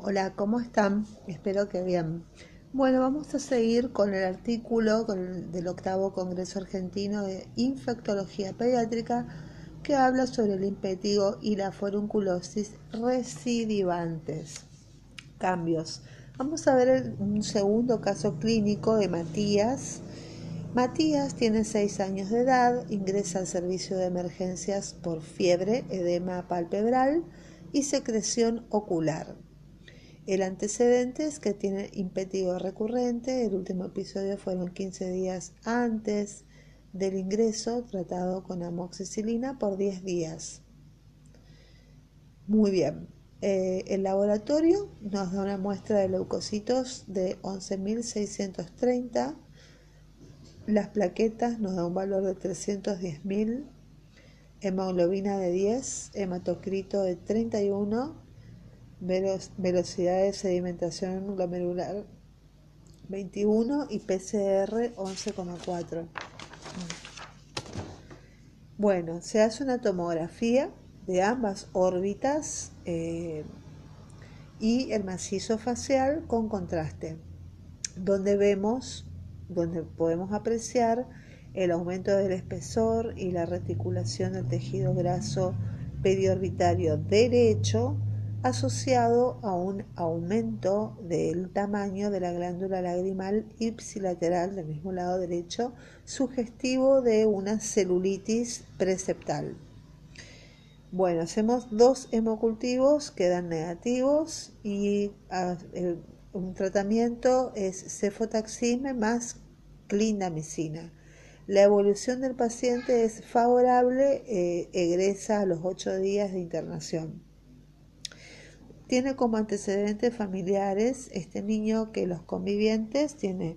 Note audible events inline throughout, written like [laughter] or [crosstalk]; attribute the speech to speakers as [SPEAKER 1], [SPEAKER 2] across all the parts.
[SPEAKER 1] Hola, ¿cómo están? Espero que bien. Bueno, vamos a seguir con el artículo del octavo Congreso Argentino de Infectología Pediátrica que habla sobre el impétigo y la forunculosis recidivantes. Cambios. Vamos a ver un segundo caso clínico de Matías. Matías tiene 6 años de edad, ingresa al servicio de emergencias por fiebre, edema palpebral y secreción ocular. El antecedente es que tiene impétigo recurrente. El último episodio fueron 15 días antes del ingreso, tratado con amoxicilina por 10 días. Muy bien. Eh, el laboratorio nos da una muestra de leucocitos de 11.630. Las plaquetas nos da un valor de 310.000. Hemoglobina de 10, hematocrito de 31 velocidad de sedimentación glomerular 21 y PCR 11,4. Bueno, se hace una tomografía de ambas órbitas eh, y el macizo facial con contraste, donde vemos, donde podemos apreciar el aumento del espesor y la reticulación del tejido graso periorbitario derecho asociado a un aumento del tamaño de la glándula lagrimal ipsilateral del mismo lado derecho, sugestivo de una celulitis preceptal. Bueno, hacemos dos hemocultivos, quedan negativos y ah, un tratamiento es cefotaxime más clindamicina. La evolución del paciente es favorable, eh, egresa a los ocho días de internación. Tiene como antecedentes familiares este niño que los convivientes tiene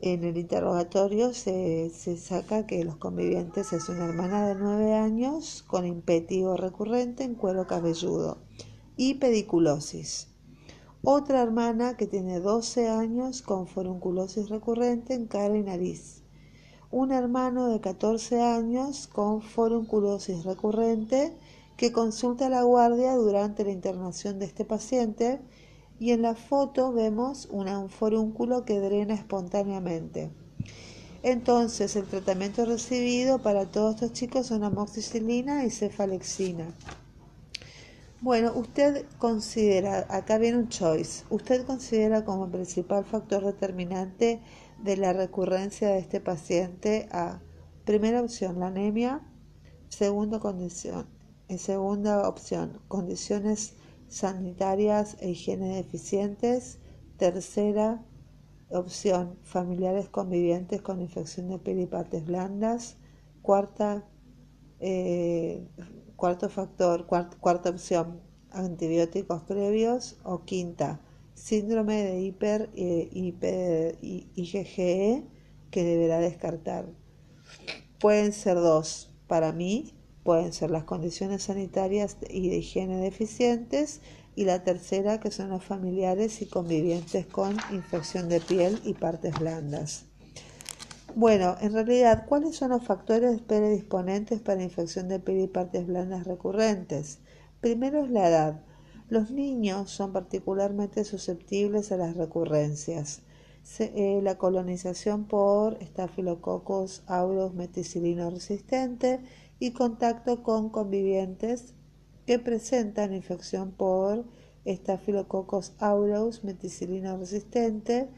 [SPEAKER 1] en el interrogatorio se, saca que los convivientes es una hermana de 9 años con impétigo recurrente en cuero cabelludo y pediculosis. Otra hermana que tiene 12 años con forunculosis recurrente en cara y nariz. Un hermano de 14 años con forunculosis recurrente que consulta la guardia durante la internación de este paciente y en la foto vemos un forúnculo que drena espontáneamente. Entonces, el tratamiento recibido para todos estos chicos son amoxicilina y cefalexina. Bueno, usted considera, acá viene un choice, usted considera como principal factor determinante de la recurrencia de este paciente a primera opción la anemia, segunda condición en segunda opción, condiciones sanitarias e higiene deficientes. Tercera opción, familiares convivientes con infección de piel y partes blandas. Cuarta, eh, cuarto factor, cuarta opción, antibióticos previos. O quinta, síndrome de hiper, eh, hiper IgGE que deberá descartar. Pueden ser dos. Para mí, pueden ser las condiciones sanitarias y de higiene deficientes y la tercera que son los familiares y convivientes con infección de piel y partes blandas. Bueno, en realidad, ¿cuáles son los factores predisponentes para infección de piel y partes blandas recurrentes? Primero es la edad. Los niños son particularmente susceptibles a las recurrencias. Eh, la colonización por Staphylococcus aureus meticilino resistente y contacto con convivientes que presentan infección por Staphylococcus aureus meticilina resistente,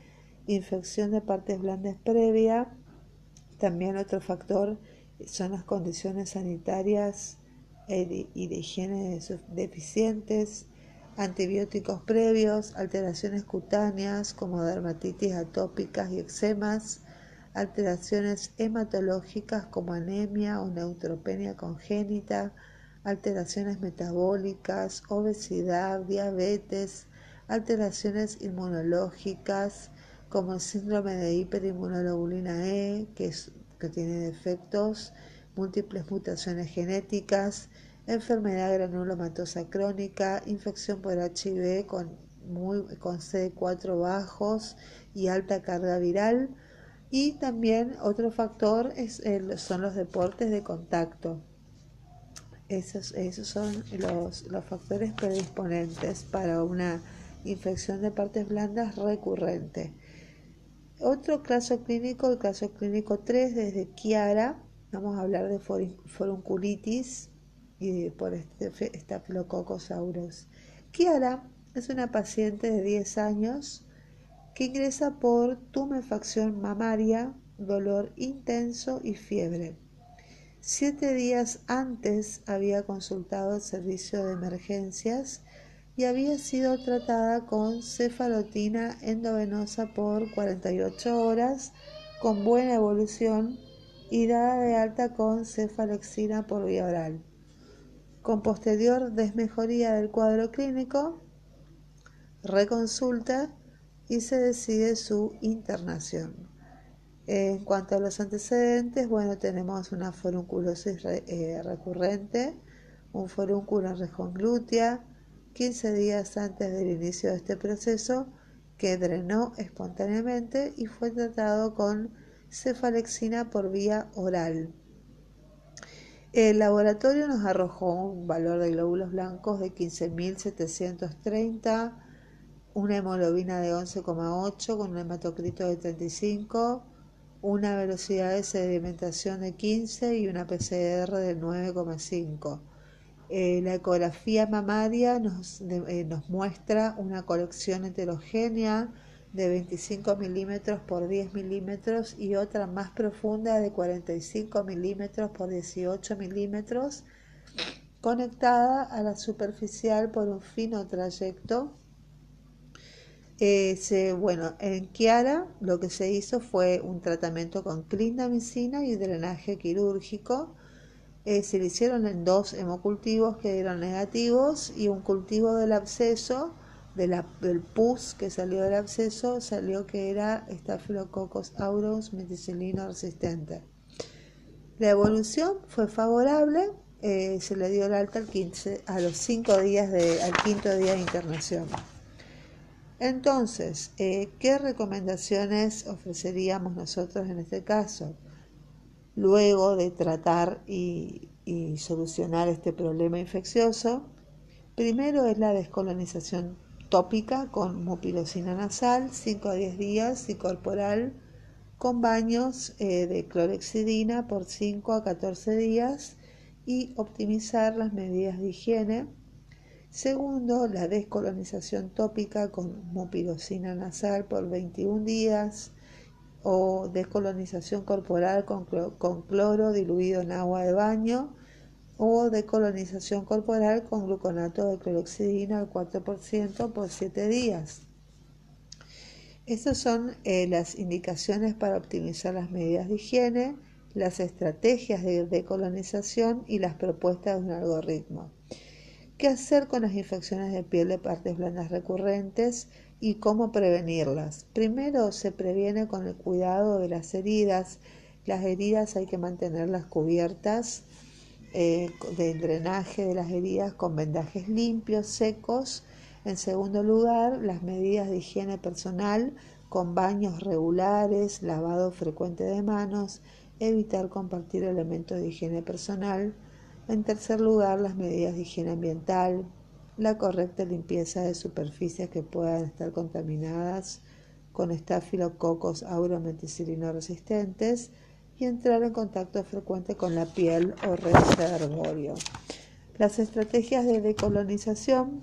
[SPEAKER 1] infección de partes blandas previa. También otro factor son las condiciones sanitarias y de higiene deficientes, antibióticos previos, alteraciones cutáneas como dermatitis atópicas y eczemas, alteraciones hematológicas como anemia o neutropenia congénita, alteraciones metabólicas, obesidad, diabetes, alteraciones inmunológicas como el síndrome de hiperinmunoglobulina E, que, que tiene defectos, múltiples mutaciones genéticas, enfermedad granulomatosa crónica, infección por HIV con, muy, con CD4 bajos y alta carga viral, y también otro factor es son los deportes de contacto. Esos, esos son los, los factores predisponentes para una infección de partes blandas recurrente. Otro caso clínico, el caso clínico 3 desde Kiara, vamos a hablar de forunculitis y por este Staphylococcus aureus. Kiara es una paciente de 10 años que ingresa por tumefacción mamaria, dolor intenso y fiebre. Siete días antes había consultado el servicio de emergencias y había sido tratada con cefalotina endovenosa por 48 horas con buena evolución y dada de alta con cefalexina por vía oral. Con posterior desmejoría del cuadro clínico, reconsulta y se decide su internación. En cuanto a los antecedentes, bueno, tenemos una forunculosis eh, recurrente, un forúnculo en región glútea, 15 días antes del inicio de este proceso, que drenó espontáneamente y fue tratado con cefalexina por vía oral. El laboratorio nos arrojó un valor de glóbulos blancos de 15.730, una hemoglobina de 11,8 con un hematocrito de 35, una velocidad de sedimentación de 15 y una PCR de 9,5. Eh, la ecografía mamaria nos, eh, nos, muestra una colección heterogénea de 25 milímetros por 10 milímetros y otra más profunda de 45 milímetros por 18 milímetros conectada a la superficial por un fino trayecto eh, bueno, en Kiara lo que se hizo fue un tratamiento con clindamicina y drenaje quirúrgico. Eh, se le hicieron en dos hemocultivos que dieron negativos y un cultivo del absceso, del pus que salió del absceso, salió que era Staphylococcus aureus meticilino resistente. La evolución fue favorable, eh, se le dio el alta al 15, a los cinco días de, al quinto día de internación. Entonces, eh, ¿qué recomendaciones ofreceríamos nosotros en este caso? Luego de tratar y, solucionar este problema infeccioso, primero es la descolonización tópica con mupilocina nasal, 5 a 10 días y corporal con baños eh, de clorexidina por 5 a 14 días y optimizar las medidas de higiene Segundo, la descolonización tópica con mupirocina nasal por 21 días o descolonización corporal con, cloro diluido en agua de baño o decolonización corporal con gluconato de cloroxidina al 4% por 7 días. Estas son eh, las indicaciones para optimizar las medidas de higiene, las estrategias de decolonización y las propuestas de un algoritmo. ¿Qué hacer con las infecciones de piel de partes blandas recurrentes y cómo prevenirlas? Primero se previene con el cuidado de las heridas. Las heridas hay que mantenerlas cubiertas eh, del drenaje de las heridas con vendajes limpios, secos. En segundo lugar, las medidas de higiene personal con baños regulares, lavado frecuente de manos, evitar compartir elementos de higiene personal en tercer lugar, las medidas de higiene ambiental, la correcta limpieza de superficies que puedan estar contaminadas con estafilococos aurometicilino resistentes y entrar en contacto frecuente con la piel o reservorio. Las estrategias de decolonización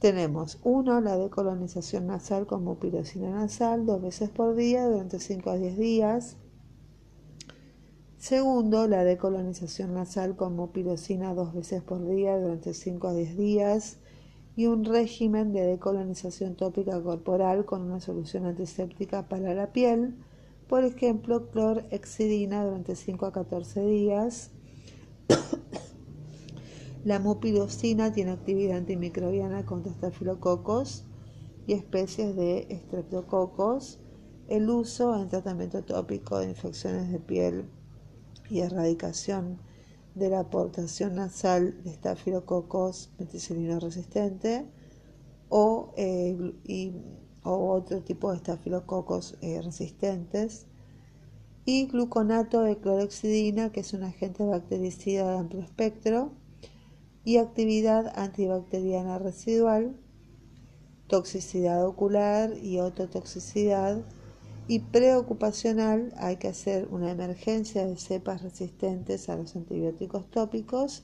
[SPEAKER 1] tenemos uno, la decolonización nasal con mupirocina nasal dos veces por día durante 5 a 10 días. Segundo, la decolonización nasal con mupirocina dos veces por día durante 5 a 10 días y un régimen de decolonización tópica corporal con una solución antiséptica para la piel, por ejemplo, clorhexidina durante 5 a 14 días. [coughs] la mupirocina tiene actividad antimicrobiana contra estafilococos y especies de estreptococos. El uso en tratamiento tópico de infecciones de piel y erradicación de la aportación nasal de estafilococos meticilino resistente o, eh, o otro tipo de estafilococos eh, resistentes. y gluconato de clorexidina, que es un agente bactericida de amplio espectro, y actividad antibacteriana residual, toxicidad ocular y ototoxicidad, y preocupacional hay que hacer una emergencia de cepas resistentes a los antibióticos tópicos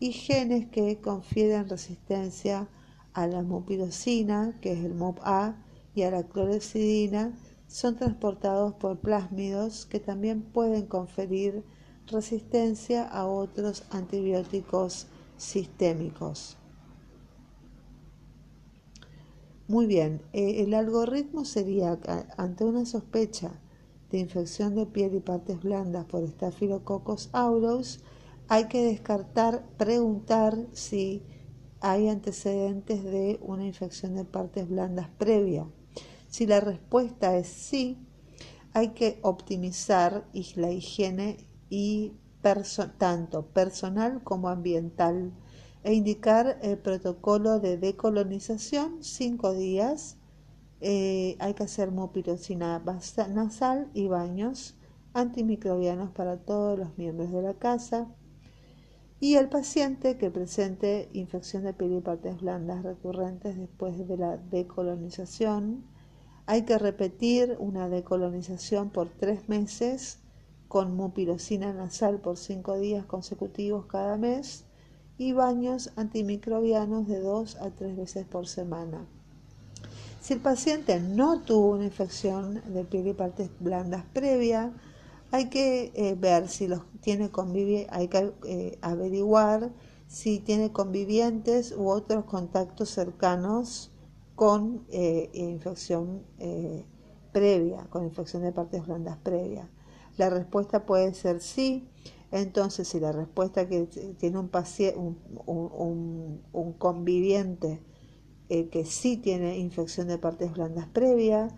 [SPEAKER 1] y genes que confieren resistencia a la mupirocina, que es el MUP-A, y a la clorexidina, son transportados por plásmidos que también pueden conferir resistencia a otros antibióticos sistémicos. Muy bien, eh, el algoritmo sería ante una sospecha de infección de piel y partes blandas por Staphylococcus aureus, hay que descartar, preguntar si hay antecedentes de una infección de partes blandas previa. Si la respuesta es sí, hay que optimizar la higiene y tanto personal como ambiental e indicar el protocolo de decolonización, cinco días. Eh, hay que hacer mupirocina nasal y baños antimicrobianos para todos los miembros de la casa. Y el paciente que presente infección de piel y partes blandas recurrentes después de la decolonización, hay que repetir una decolonización por tres meses con mupirocina nasal por cinco días consecutivos cada mes y baños antimicrobianos de dos a tres veces por semana. Si el paciente no tuvo una infección de piel y partes blandas previa, hay que eh, ver si los tiene hay que eh, averiguar si tiene convivientes u otros contactos cercanos con eh, infección previa, con infección de partes blandas previa. La respuesta puede ser sí. Entonces, si la respuesta que tiene un, paciente, un, conviviente que sí tiene infección de partes blandas previa,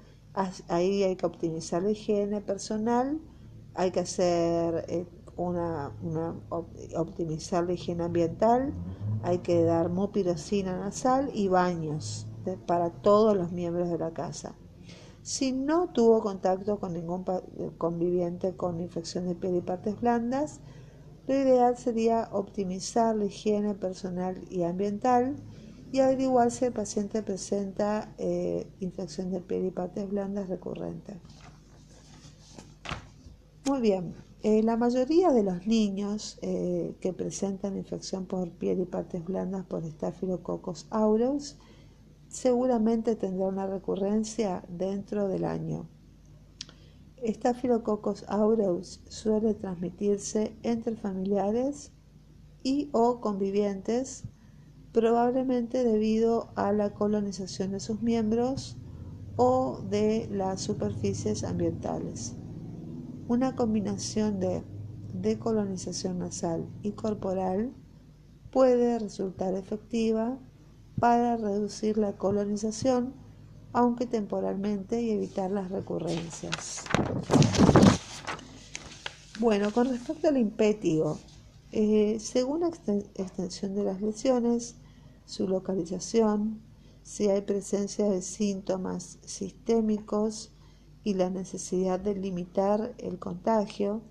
[SPEAKER 1] ahí hay que optimizar la higiene personal hay que hacer eh, una, optimizar la higiene ambiental, hay que dar mupirocina nasal y baños para todos los miembros de la casa. Si no tuvo contacto con ningún conviviente con infección de piel y partes blandas, lo ideal sería optimizar la higiene personal y ambiental y averiguar si el paciente presenta eh, infección de piel y partes blandas recurrente. Muy bien, eh, la mayoría de los niños eh, que presentan infección por piel y partes blandas por Staphylococcus aureus seguramente tendrá una recurrencia dentro del año. Staphylococcus aureus suele transmitirse entre familiares y o convivientes, probablemente debido a la colonización de sus miembros o de las superficies ambientales. Una combinación de decolonización nasal y corporal puede resultar efectiva para reducir la colonización, aunque temporalmente, y evitar las recurrencias. Bueno, con respecto al impétigo, eh, según la extensión de las lesiones, su localización, si hay presencia de síntomas sistémicos, y la necesidad de limitar el contagio,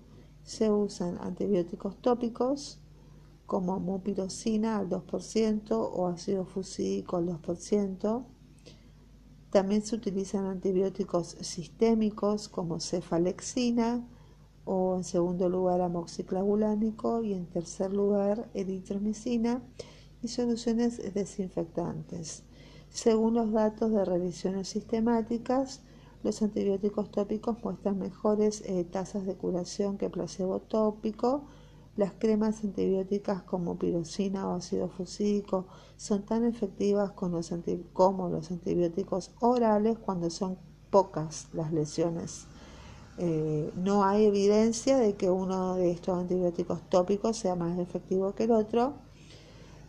[SPEAKER 1] se usan antibióticos tópicos como mupirocina al 2% o ácido fusídico al 2%. También se utilizan antibióticos sistémicos como cefalexina o en segundo lugar amoxiclavulánico y en tercer lugar eritromicina y soluciones desinfectantes. Según los datos de revisiones sistemáticas, los antibióticos tópicos muestran mejores eh, tasas de curación que placebo tópico. Las cremas antibióticas como pirocina o ácido fusídico son tan efectivas como los, antibióticos orales cuando son pocas las lesiones. Eh, no hay evidencia de que uno de estos antibióticos tópicos sea más efectivo que el otro.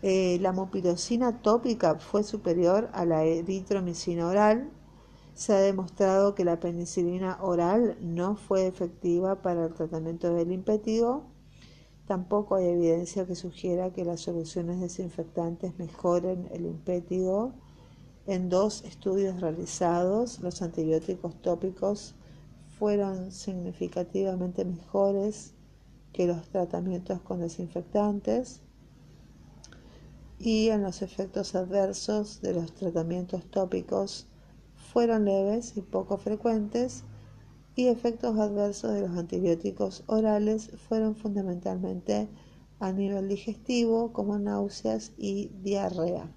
[SPEAKER 1] Eh, la mopirocina tópica fue superior a la eritromicina oral se ha demostrado que la penicilina oral no fue efectiva para el tratamiento del impétigo. Tampoco hay evidencia que sugiera que las soluciones desinfectantes mejoren el impétigo. En dos estudios realizados, los antibióticos tópicos fueron significativamente mejores que los tratamientos con desinfectantes y en los efectos adversos de los tratamientos tópicos fueron leves y poco frecuentes y efectos adversos de los antibióticos orales fueron fundamentalmente a nivel digestivo como náuseas y diarrea.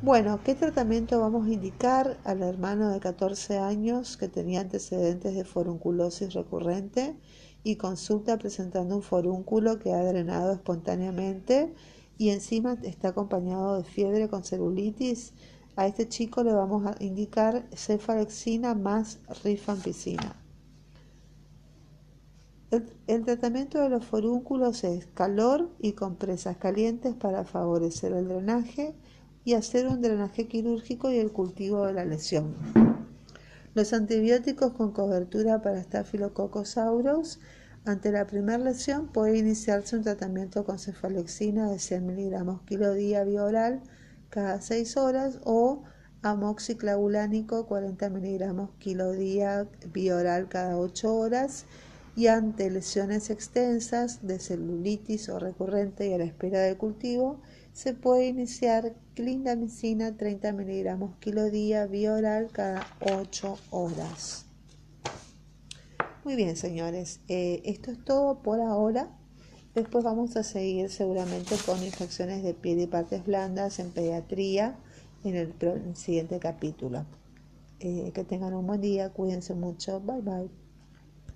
[SPEAKER 1] Bueno, ¿qué tratamiento vamos a indicar al hermano de 14 años que tenía antecedentes de forunculosis recurrente y consulta presentando un forúnculo que ha drenado espontáneamente y encima está acompañado de fiebre con celulitis? A este chico le vamos a indicar cefalexina más rifampicina. El, tratamiento de los forúnculos es calor y compresas calientes para favorecer el drenaje y hacer un drenaje quirúrgico y el cultivo de la lesión. Los antibióticos con cobertura para Staphylococcus aureus ante la primera lesión puede iniciarse un tratamiento con cefalexina de 100 miligramos kilo día bioral cada 6 horas o amoxiclavulánico 40 miligramos kilo día bioral cada 8 horas y ante lesiones extensas de celulitis o recurrente y a la espera de cultivo, se puede iniciar clindamicina 30 miligramos kilo día bioral cada 8 horas. Muy bien, señores, eh, esto es todo por ahora. Después vamos a seguir seguramente con infecciones de piel y partes blandas en pediatría en el, siguiente capítulo. Eh, que tengan un buen día, cuídense mucho, bye bye.